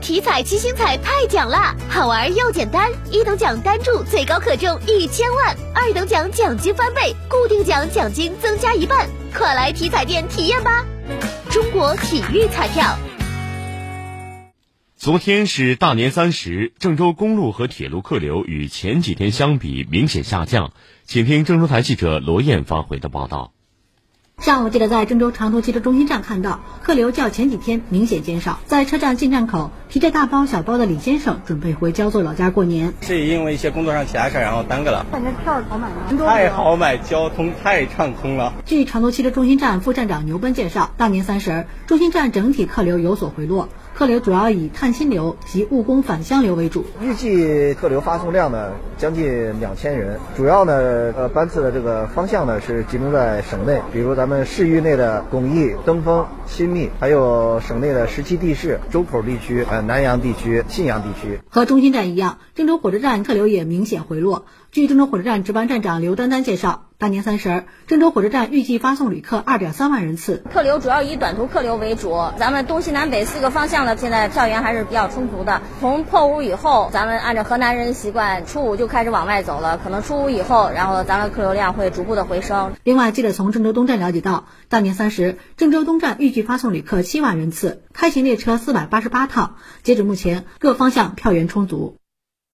体彩七星彩太奖啦，好玩又简单，一等奖单注最高可中一千万，二等奖奖金翻倍，固定奖奖金增加一半，快来体彩店体验吧！中国体育彩票。昨天是大年三十，郑州公路和铁路客流与前几天相比明显下降，请听郑州台记者罗燕发回的报道。上午，记者在郑州长途汽车中心站看到客流较前几天明显减少。在车站进站口，提着大包小包的李先生准备回焦作老家过年。是因为一些工作上其他事儿，然后耽搁了。感觉票好买吗？太好买，交通太畅通了。据长途汽车中心站副站长牛奔介绍，大年三十，中心站整体客流有所回落。客流主要以探亲流及务工返乡流为主，预计客流发送量呢将近两千人，主要呢呃班次的这个方向呢是集中在省内，比如咱们市域内的巩义、登封、新密，还有省内的十七地市、周口地区、呃南阳地区、信阳地区。和中心站一样，郑州火车站客流也明显回落。据郑州火车站值班站长刘丹丹介绍，大年三十，郑州火车站预计发送旅客二点三万人次，客流主要以短途客流为主。咱们东西南北四个方向呢，现在票源还是比较充足的。从破五以后，咱们按照河南人习惯，初五就开始往外走了，可能初五以后，然后咱们客流量会逐步的回升。另外，记者从郑州东站了解到，大年三十，郑州东站预计发送旅客七万人次，开行列车四百八十八趟。截止目前，各方向票源充足。